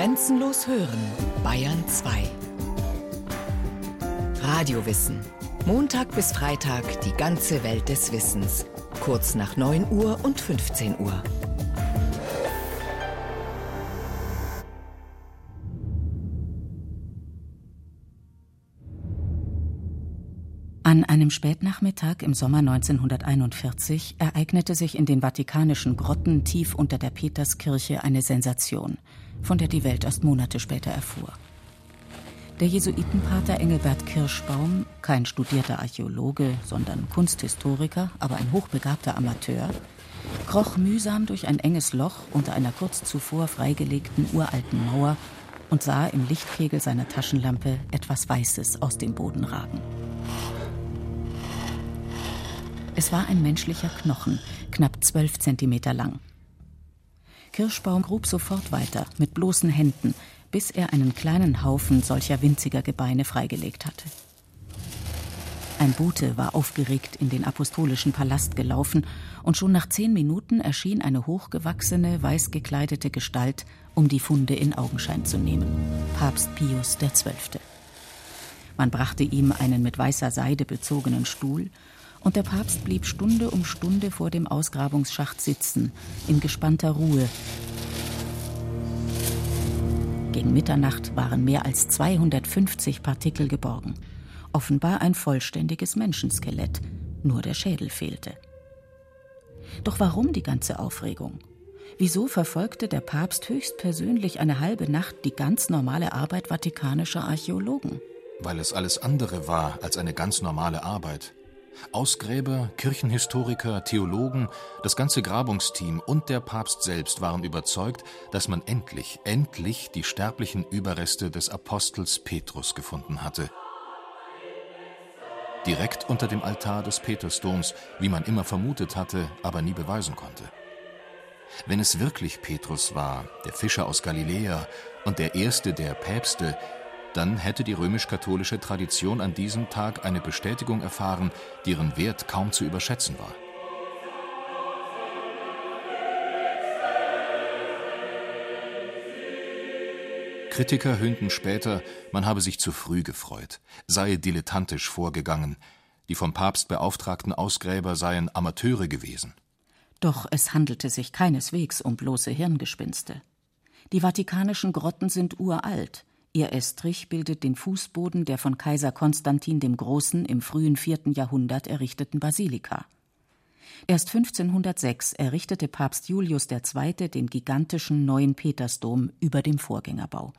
Grenzenlos hören, Bayern 2. Radiowissen. Montag bis Freitag die ganze Welt des Wissens. Kurz nach 9 Uhr und 15 Uhr. An einem Spätnachmittag im Sommer 1941 ereignete sich in den vatikanischen Grotten tief unter der Peterskirche eine Sensation, von der die Welt erst Monate später erfuhr. Der Jesuitenpater Engelbert Kirschbaum, kein studierter Archäologe, sondern Kunsthistoriker, aber ein hochbegabter Amateur, kroch mühsam durch ein enges Loch unter einer kurz zuvor freigelegten uralten Mauer und sah im Lichtkegel seiner Taschenlampe etwas Weißes aus dem Boden ragen. Es war ein menschlicher Knochen, knapp zwölf Zentimeter lang. Kirschbaum grub sofort weiter, mit bloßen Händen, bis er einen kleinen Haufen solcher winziger Gebeine freigelegt hatte. Ein Bote war aufgeregt in den apostolischen Palast gelaufen, und schon nach zehn Minuten erschien eine hochgewachsene, weiß gekleidete Gestalt, um die Funde in Augenschein zu nehmen. Papst Pius XII. Man brachte ihm einen mit weißer Seide bezogenen Stuhl und der Papst blieb Stunde um Stunde vor dem Ausgrabungsschacht sitzen, in gespannter Ruhe. Gegen Mitternacht waren mehr als 250 Partikel geborgen. Offenbar ein vollständiges Menschenskelett, nur der Schädel fehlte. Doch warum die ganze Aufregung? Wieso verfolgte der Papst höchstpersönlich eine halbe Nacht die ganz normale Arbeit vatikanischer Archäologen? Weil es alles andere war als eine ganz normale Arbeit. Ausgräber, Kirchenhistoriker, Theologen, das ganze Grabungsteam und der Papst selbst waren überzeugt, dass man endlich, endlich die sterblichen Überreste des Apostels Petrus gefunden hatte. Direkt unter dem Altar des Petersdoms, wie man immer vermutet hatte, aber nie beweisen konnte. Wenn es wirklich Petrus war, der Fischer aus Galiläa und der erste der Päpste, dann hätte die römisch-katholische Tradition an diesem Tag eine Bestätigung erfahren, deren Wert kaum zu überschätzen war. Kritiker höhnten später, man habe sich zu früh gefreut, sei dilettantisch vorgegangen, die vom Papst beauftragten Ausgräber seien Amateure gewesen. Doch es handelte sich keineswegs um bloße Hirngespinste. Die vatikanischen Grotten sind uralt, Ihr Estrich bildet den Fußboden der von Kaiser Konstantin dem Großen im frühen vierten Jahrhundert errichteten Basilika. Erst 1506 errichtete Papst Julius II. den gigantischen neuen Petersdom über dem Vorgängerbau.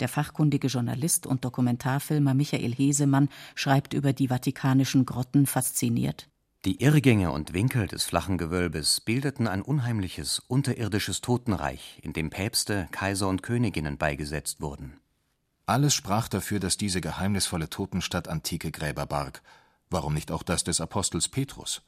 Der fachkundige Journalist und Dokumentarfilmer Michael Hesemann schreibt über die vatikanischen Grotten fasziniert die Irrgänge und Winkel des flachen Gewölbes bildeten ein unheimliches unterirdisches Totenreich, in dem Päpste, Kaiser und Königinnen beigesetzt wurden. Alles sprach dafür, dass diese geheimnisvolle Totenstadt antike Gräber barg. Warum nicht auch das des Apostels Petrus?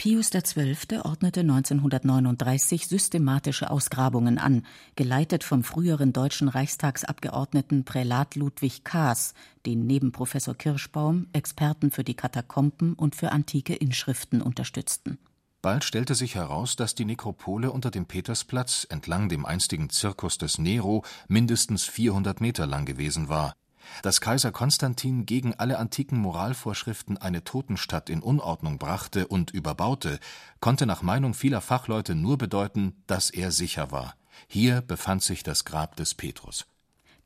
Pius XII. ordnete 1939 systematische Ausgrabungen an, geleitet vom früheren deutschen Reichstagsabgeordneten Prälat Ludwig Kaas, den neben Professor Kirschbaum Experten für die Katakomben und für antike Inschriften unterstützten. Bald stellte sich heraus, dass die Nekropole unter dem Petersplatz entlang dem einstigen Zirkus des Nero mindestens 400 Meter lang gewesen war dass Kaiser Konstantin gegen alle antiken Moralvorschriften eine Totenstadt in Unordnung brachte und überbaute, konnte nach Meinung vieler Fachleute nur bedeuten, dass er sicher war: Hier befand sich das Grab des Petrus.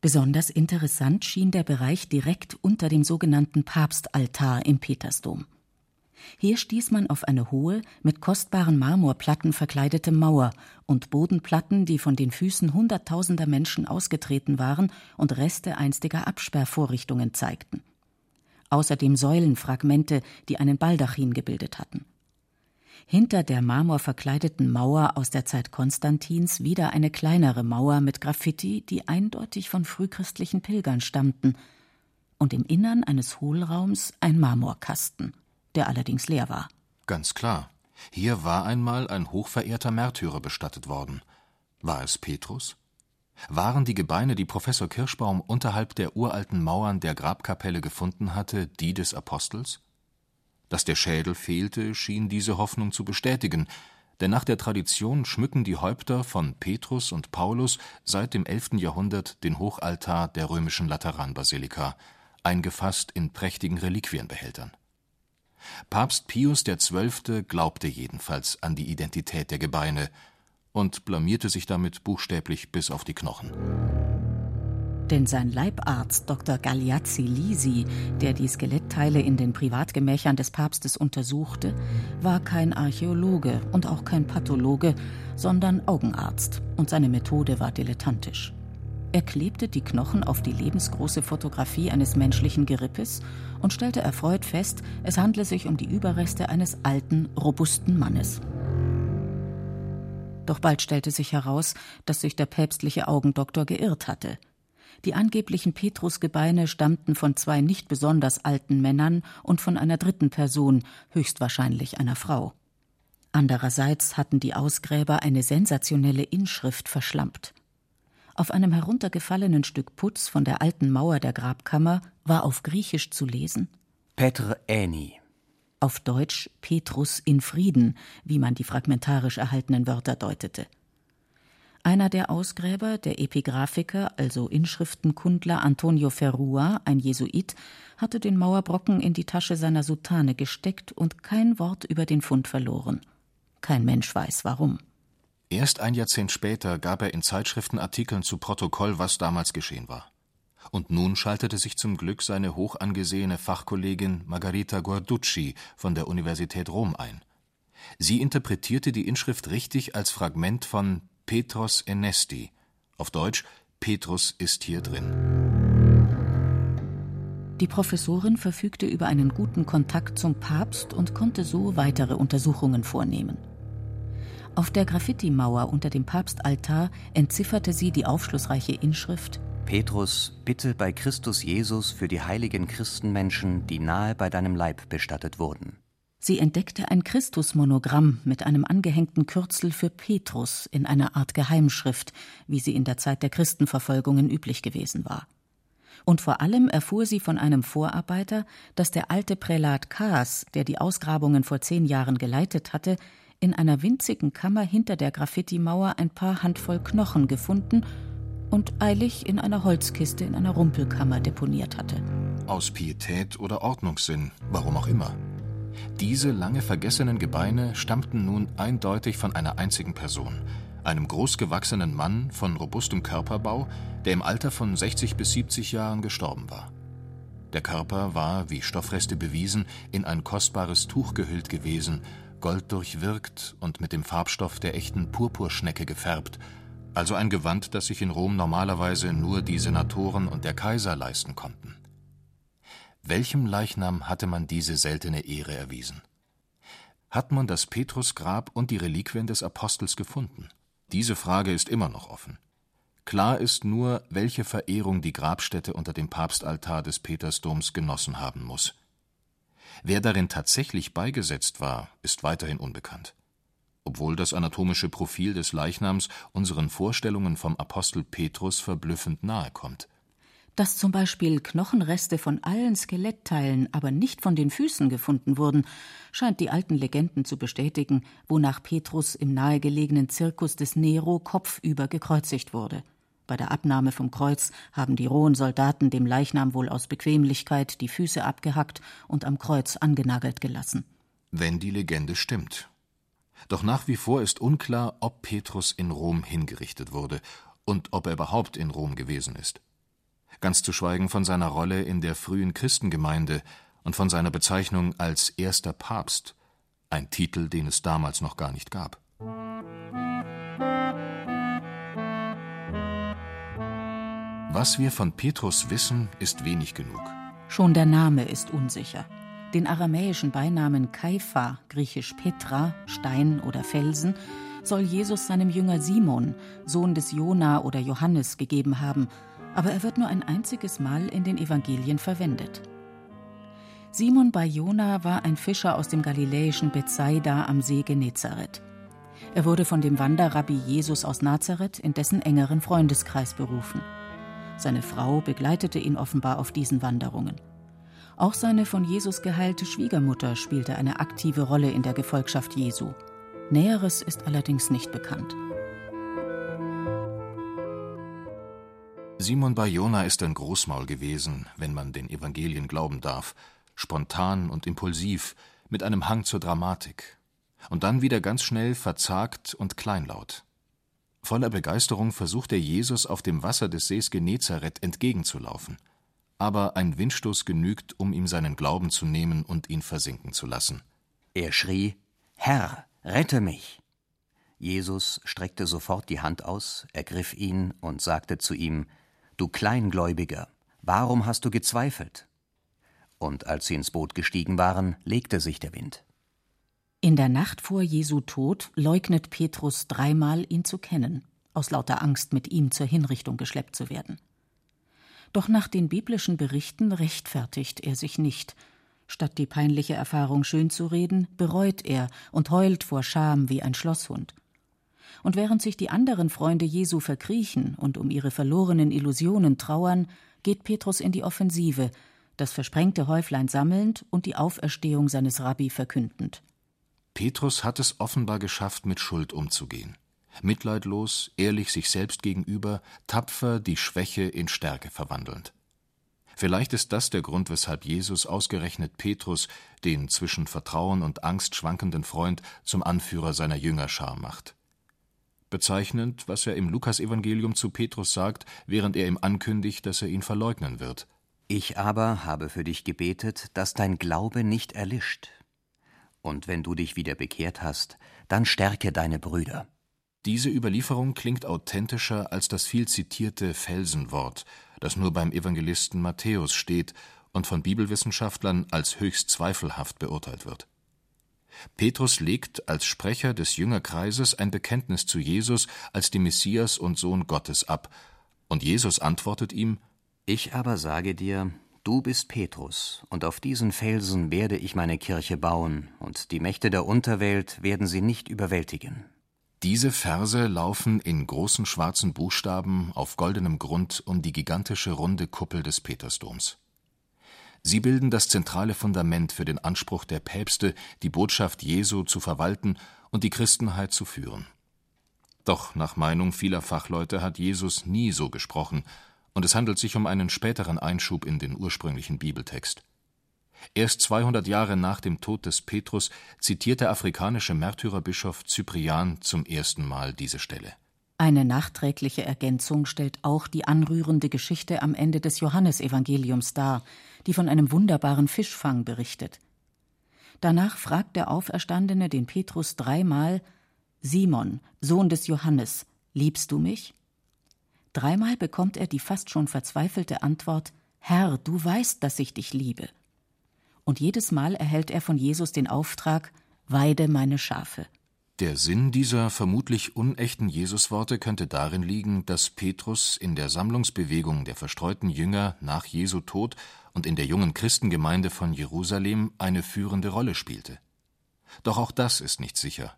Besonders interessant schien der Bereich direkt unter dem sogenannten Papstaltar im Petersdom hier stieß man auf eine hohe, mit kostbaren Marmorplatten verkleidete Mauer und Bodenplatten, die von den Füßen hunderttausender Menschen ausgetreten waren und Reste einstiger Absperrvorrichtungen zeigten. Außerdem Säulenfragmente, die einen Baldachin gebildet hatten. Hinter der marmorverkleideten Mauer aus der Zeit Konstantins wieder eine kleinere Mauer mit Graffiti, die eindeutig von frühchristlichen Pilgern stammten, und im Innern eines Hohlraums ein Marmorkasten der allerdings leer war. Ganz klar. Hier war einmal ein hochverehrter Märtyrer bestattet worden. War es Petrus? Waren die Gebeine, die Professor Kirschbaum unterhalb der uralten Mauern der Grabkapelle gefunden hatte, die des Apostels? Dass der Schädel fehlte, schien diese Hoffnung zu bestätigen, denn nach der Tradition schmücken die Häupter von Petrus und Paulus seit dem 11. Jahrhundert den Hochaltar der römischen Lateranbasilika, eingefasst in prächtigen Reliquienbehältern. Papst Pius XII. glaubte jedenfalls an die Identität der Gebeine und blamierte sich damit buchstäblich bis auf die Knochen. Denn sein Leibarzt Dr. Gagliazzi Lisi, der die Skelettteile in den Privatgemächern des Papstes untersuchte, war kein Archäologe und auch kein Pathologe, sondern Augenarzt, und seine Methode war dilettantisch. Er klebte die Knochen auf die lebensgroße Fotografie eines menschlichen Gerippes und stellte erfreut fest, es handle sich um die Überreste eines alten, robusten Mannes. Doch bald stellte sich heraus, dass sich der päpstliche Augendoktor geirrt hatte. Die angeblichen Petrusgebeine stammten von zwei nicht besonders alten Männern und von einer dritten Person, höchstwahrscheinlich einer Frau. Andererseits hatten die Ausgräber eine sensationelle Inschrift verschlampt. Auf einem heruntergefallenen Stück Putz von der alten Mauer der Grabkammer war auf Griechisch zu lesen Petr Äni. Auf Deutsch Petrus in Frieden, wie man die fragmentarisch erhaltenen Wörter deutete. Einer der Ausgräber, der Epigraphiker, also Inschriftenkundler Antonio Ferrua, ein Jesuit, hatte den Mauerbrocken in die Tasche seiner Soutane gesteckt und kein Wort über den Fund verloren. Kein Mensch weiß warum. Erst ein Jahrzehnt später gab er in Zeitschriftenartikeln zu Protokoll, was damals geschehen war. Und nun schaltete sich zum Glück seine hoch angesehene Fachkollegin Margarita Guarducci von der Universität Rom ein. Sie interpretierte die Inschrift richtig als Fragment von Petros Enesti, auf Deutsch Petrus ist hier drin. Die Professorin verfügte über einen guten Kontakt zum Papst und konnte so weitere Untersuchungen vornehmen. Auf der Graffiti-Mauer unter dem Papstaltar entzifferte sie die aufschlussreiche Inschrift Petrus, bitte bei Christus Jesus für die heiligen Christenmenschen, die nahe bei deinem Leib bestattet wurden. Sie entdeckte ein Christusmonogramm mit einem angehängten Kürzel für Petrus in einer Art Geheimschrift, wie sie in der Zeit der Christenverfolgungen üblich gewesen war. Und vor allem erfuhr sie von einem Vorarbeiter, dass der alte Prälat Kaas, der die Ausgrabungen vor zehn Jahren geleitet hatte, in einer winzigen Kammer hinter der Graffiti-Mauer ein paar Handvoll Knochen gefunden und eilig in einer Holzkiste in einer Rumpelkammer deponiert hatte. Aus Pietät oder Ordnungssinn, warum auch immer. Diese lange vergessenen Gebeine stammten nun eindeutig von einer einzigen Person, einem großgewachsenen Mann von robustem Körperbau, der im Alter von 60 bis 70 Jahren gestorben war. Der Körper war, wie Stoffreste bewiesen, in ein kostbares Tuch gehüllt gewesen, golddurchwirkt und mit dem Farbstoff der echten Purpurschnecke gefärbt, also ein Gewand, das sich in Rom normalerweise nur die Senatoren und der Kaiser leisten konnten. Welchem Leichnam hatte man diese seltene Ehre erwiesen? Hat man das Petrusgrab und die Reliquien des Apostels gefunden? Diese Frage ist immer noch offen. Klar ist nur, welche Verehrung die Grabstätte unter dem Papstaltar des Petersdoms genossen haben muss. Wer darin tatsächlich beigesetzt war, ist weiterhin unbekannt. Obwohl das anatomische Profil des Leichnams unseren Vorstellungen vom Apostel Petrus verblüffend nahe kommt. Dass zum Beispiel Knochenreste von allen Skelettteilen, aber nicht von den Füßen gefunden wurden, scheint die alten Legenden zu bestätigen, wonach Petrus im nahegelegenen Zirkus des Nero kopfüber gekreuzigt wurde. Bei der Abnahme vom Kreuz haben die rohen Soldaten dem Leichnam wohl aus Bequemlichkeit die Füße abgehackt und am Kreuz angenagelt gelassen. Wenn die Legende stimmt. Doch nach wie vor ist unklar, ob Petrus in Rom hingerichtet wurde und ob er überhaupt in Rom gewesen ist ganz zu schweigen von seiner Rolle in der frühen Christengemeinde und von seiner Bezeichnung als erster Papst, ein Titel, den es damals noch gar nicht gab. Was wir von Petrus wissen, ist wenig genug. Schon der Name ist unsicher. Den aramäischen Beinamen Kaifa, griechisch Petra, Stein oder Felsen, soll Jesus seinem Jünger Simon, Sohn des Jona oder Johannes, gegeben haben, aber er wird nur ein einziges Mal in den Evangelien verwendet. Simon bei Jona war ein Fischer aus dem galiläischen Bethsaida am See Genezareth. Er wurde von dem Wanderrabbi Jesus aus Nazareth in dessen engeren Freundeskreis berufen. Seine Frau begleitete ihn offenbar auf diesen Wanderungen. Auch seine von Jesus geheilte Schwiegermutter spielte eine aktive Rolle in der Gefolgschaft Jesu. Näheres ist allerdings nicht bekannt. Simon Bayona ist ein Großmaul gewesen, wenn man den Evangelien glauben darf, spontan und impulsiv, mit einem Hang zur Dramatik, und dann wieder ganz schnell verzagt und kleinlaut. Voller Begeisterung versucht er Jesus auf dem Wasser des Sees Genezareth entgegenzulaufen. Aber ein Windstoß genügt, um ihm seinen Glauben zu nehmen und ihn versinken zu lassen. Er schrie: Herr, rette mich! Jesus streckte sofort die Hand aus, ergriff ihn und sagte zu ihm: Du Kleingläubiger, warum hast du gezweifelt? Und als sie ins Boot gestiegen waren, legte sich der Wind. In der Nacht vor Jesu Tod leugnet Petrus dreimal, ihn zu kennen, aus lauter Angst, mit ihm zur Hinrichtung geschleppt zu werden. Doch nach den biblischen Berichten rechtfertigt er sich nicht. Statt die peinliche Erfahrung schönzureden, bereut er und heult vor Scham wie ein Schlosshund. Und während sich die anderen Freunde Jesu verkriechen und um ihre verlorenen Illusionen trauern, geht Petrus in die Offensive, das versprengte Häuflein sammelnd und die Auferstehung seines Rabbi verkündend. Petrus hat es offenbar geschafft, mit Schuld umzugehen. Mitleidlos, ehrlich sich selbst gegenüber, tapfer die Schwäche in Stärke verwandelnd. Vielleicht ist das der Grund, weshalb Jesus ausgerechnet Petrus, den zwischen Vertrauen und Angst schwankenden Freund, zum Anführer seiner Jüngerschar macht. Bezeichnend, was er im Lukasevangelium zu Petrus sagt, während er ihm ankündigt, dass er ihn verleugnen wird. Ich aber habe für dich gebetet, dass dein Glaube nicht erlischt. Und wenn du dich wieder bekehrt hast, dann stärke deine Brüder. Diese Überlieferung klingt authentischer als das viel zitierte Felsenwort, das nur beim Evangelisten Matthäus steht und von Bibelwissenschaftlern als höchst zweifelhaft beurteilt wird. Petrus legt als Sprecher des Jüngerkreises ein Bekenntnis zu Jesus als dem Messias und Sohn Gottes ab, und Jesus antwortet ihm Ich aber sage dir, du bist Petrus, und auf diesen Felsen werde ich meine Kirche bauen, und die Mächte der Unterwelt werden sie nicht überwältigen. Diese Verse laufen in großen schwarzen Buchstaben auf goldenem Grund um die gigantische runde Kuppel des Petersdoms. Sie bilden das zentrale Fundament für den Anspruch der Päpste, die Botschaft Jesu zu verwalten und die Christenheit zu führen. Doch nach Meinung vieler Fachleute hat Jesus nie so gesprochen, und es handelt sich um einen späteren Einschub in den ursprünglichen Bibeltext. Erst 200 Jahre nach dem Tod des Petrus zitiert der afrikanische Märtyrerbischof Cyprian zum ersten Mal diese Stelle. Eine nachträgliche Ergänzung stellt auch die anrührende Geschichte am Ende des Johannesevangeliums dar, die von einem wunderbaren Fischfang berichtet. Danach fragt der Auferstandene den Petrus dreimal Simon, Sohn des Johannes, liebst du mich? Dreimal bekommt er die fast schon verzweifelte Antwort Herr, du weißt, dass ich dich liebe. Und jedes Mal erhält er von Jesus den Auftrag Weide meine Schafe. Der Sinn dieser vermutlich unechten Jesusworte könnte darin liegen, dass Petrus in der Sammlungsbewegung der verstreuten Jünger nach Jesu Tod und in der jungen Christengemeinde von Jerusalem eine führende Rolle spielte. Doch auch das ist nicht sicher.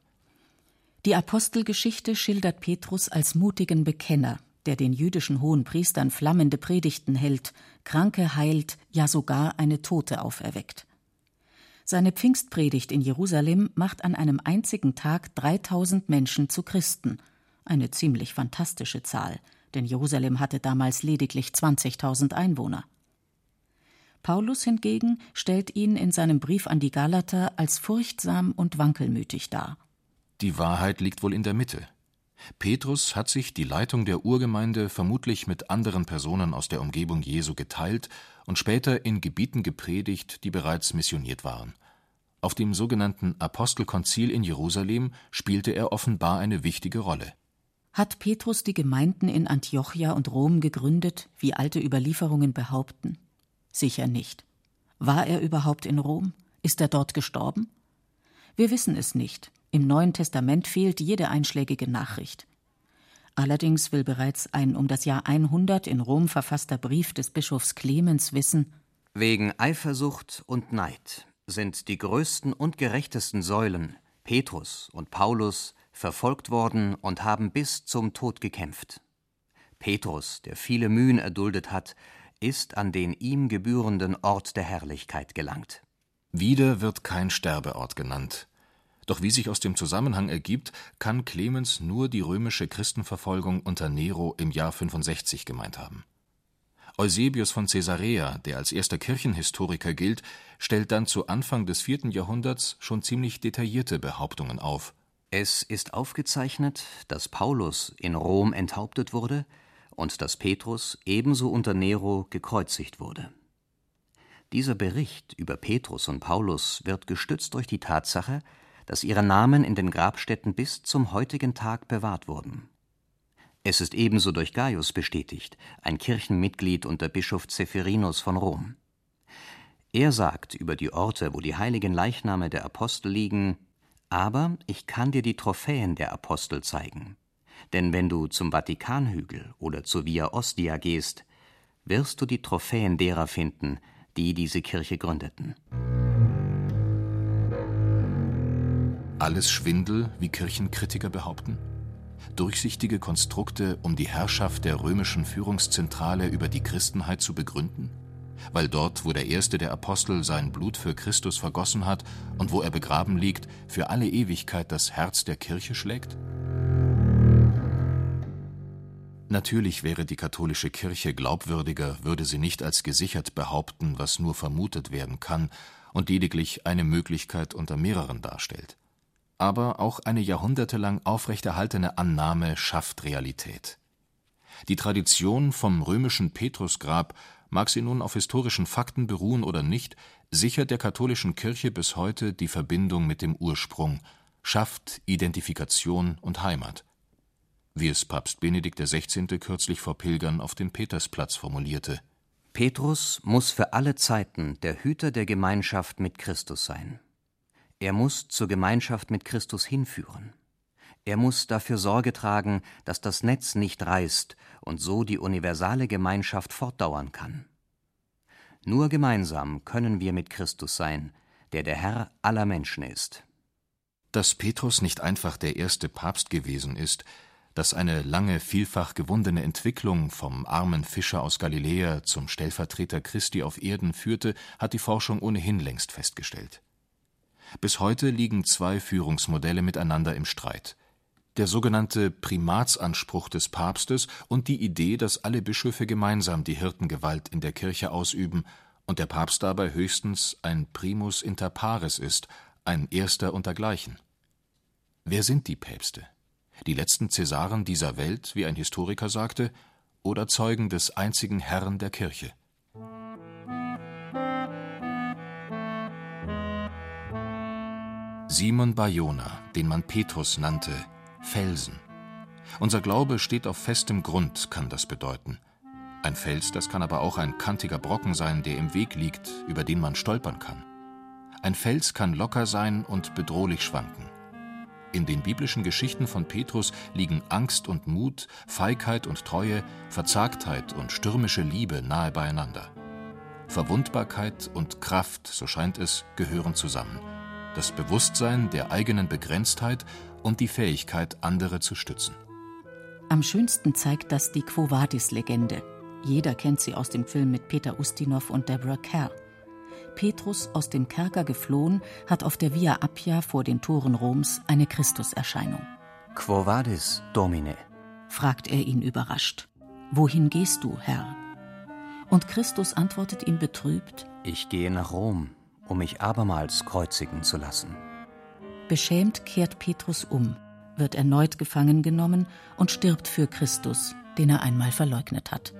Die Apostelgeschichte schildert Petrus als mutigen Bekenner, der den jüdischen hohen Priestern flammende Predigten hält, Kranke heilt, ja sogar eine Tote auferweckt. Seine Pfingstpredigt in Jerusalem macht an einem einzigen Tag 3000 Menschen zu Christen. Eine ziemlich fantastische Zahl, denn Jerusalem hatte damals lediglich 20.000 Einwohner. Paulus hingegen stellt ihn in seinem Brief an die Galater als furchtsam und wankelmütig dar. Die Wahrheit liegt wohl in der Mitte. Petrus hat sich die Leitung der Urgemeinde vermutlich mit anderen Personen aus der Umgebung Jesu geteilt und später in Gebieten gepredigt, die bereits missioniert waren. Auf dem sogenannten Apostelkonzil in Jerusalem spielte er offenbar eine wichtige Rolle. Hat Petrus die Gemeinden in Antiochia und Rom gegründet, wie alte Überlieferungen behaupten? Sicher nicht. War er überhaupt in Rom? Ist er dort gestorben? Wir wissen es nicht. Im Neuen Testament fehlt jede einschlägige Nachricht. Allerdings will bereits ein um das Jahr 100 in Rom verfasster Brief des Bischofs Clemens wissen: Wegen Eifersucht und Neid sind die größten und gerechtesten Säulen, Petrus und Paulus, verfolgt worden und haben bis zum Tod gekämpft. Petrus, der viele Mühen erduldet hat, ist an den ihm gebührenden Ort der Herrlichkeit gelangt. Wieder wird kein Sterbeort genannt. Doch wie sich aus dem Zusammenhang ergibt, kann Clemens nur die römische Christenverfolgung unter Nero im Jahr 65 gemeint haben. Eusebius von Caesarea, der als erster Kirchenhistoriker gilt, stellt dann zu Anfang des vierten Jahrhunderts schon ziemlich detaillierte Behauptungen auf. Es ist aufgezeichnet, dass Paulus in Rom enthauptet wurde und dass Petrus ebenso unter Nero gekreuzigt wurde. Dieser Bericht über Petrus und Paulus wird gestützt durch die Tatsache, dass ihre Namen in den Grabstätten bis zum heutigen Tag bewahrt wurden es ist ebenso durch Gaius bestätigt, ein Kirchenmitglied unter Bischof Zephyrinus von Rom. Er sagt über die Orte, wo die heiligen Leichname der Apostel liegen: Aber ich kann dir die Trophäen der Apostel zeigen. Denn wenn du zum Vatikanhügel oder zur Via Ostia gehst, wirst du die Trophäen derer finden, die diese Kirche gründeten. Alles Schwindel, wie Kirchenkritiker behaupten? durchsichtige Konstrukte, um die Herrschaft der römischen Führungszentrale über die Christenheit zu begründen? Weil dort, wo der erste der Apostel sein Blut für Christus vergossen hat und wo er begraben liegt, für alle Ewigkeit das Herz der Kirche schlägt? Natürlich wäre die katholische Kirche glaubwürdiger, würde sie nicht als gesichert behaupten, was nur vermutet werden kann und lediglich eine Möglichkeit unter mehreren darstellt aber auch eine jahrhundertelang aufrechterhaltene Annahme schafft Realität. Die Tradition vom römischen Petrusgrab, mag sie nun auf historischen Fakten beruhen oder nicht, sichert der katholischen Kirche bis heute die Verbindung mit dem Ursprung, schafft Identifikation und Heimat. Wie es Papst Benedikt XVI. kürzlich vor Pilgern auf dem Petersplatz formulierte: Petrus muss für alle Zeiten der Hüter der Gemeinschaft mit Christus sein er muss zur Gemeinschaft mit Christus hinführen. Er muss dafür Sorge tragen, dass das Netz nicht reißt und so die universale Gemeinschaft fortdauern kann. Nur gemeinsam können wir mit Christus sein, der der Herr aller Menschen ist. Dass Petrus nicht einfach der erste Papst gewesen ist, dass eine lange, vielfach gewundene Entwicklung vom armen Fischer aus Galiläa zum Stellvertreter Christi auf Erden führte, hat die Forschung ohnehin längst festgestellt. Bis heute liegen zwei Führungsmodelle miteinander im Streit: der sogenannte Primatsanspruch des Papstes und die Idee, dass alle Bischöfe gemeinsam die Hirtengewalt in der Kirche ausüben und der Papst dabei höchstens ein primus inter pares ist, ein Erster untergleichen. Wer sind die Päpste? Die letzten Cäsaren dieser Welt, wie ein Historiker sagte, oder Zeugen des einzigen Herrn der Kirche Simon Bayona, den man Petrus nannte, Felsen. Unser Glaube steht auf festem Grund, kann das bedeuten. Ein Fels, das kann aber auch ein kantiger Brocken sein, der im Weg liegt, über den man stolpern kann. Ein Fels kann locker sein und bedrohlich schwanken. In den biblischen Geschichten von Petrus liegen Angst und Mut, Feigheit und Treue, Verzagtheit und stürmische Liebe nahe beieinander. Verwundbarkeit und Kraft, so scheint es, gehören zusammen das Bewusstsein der eigenen Begrenztheit und die Fähigkeit, andere zu stützen. Am schönsten zeigt das die Quo Vadis-Legende. Jeder kennt sie aus dem Film mit Peter Ustinov und Deborah Kerr. Petrus, aus dem Kerker geflohen, hat auf der Via Appia vor den Toren Roms eine Christuserscheinung. Quo vadis, Domine? fragt er ihn überrascht. Wohin gehst du, Herr? Und Christus antwortet ihm betrübt: Ich gehe nach Rom, um mich abermals kreuzigen zu lassen. Beschämt kehrt Petrus um, wird erneut gefangen genommen und stirbt für Christus, den er einmal verleugnet hat.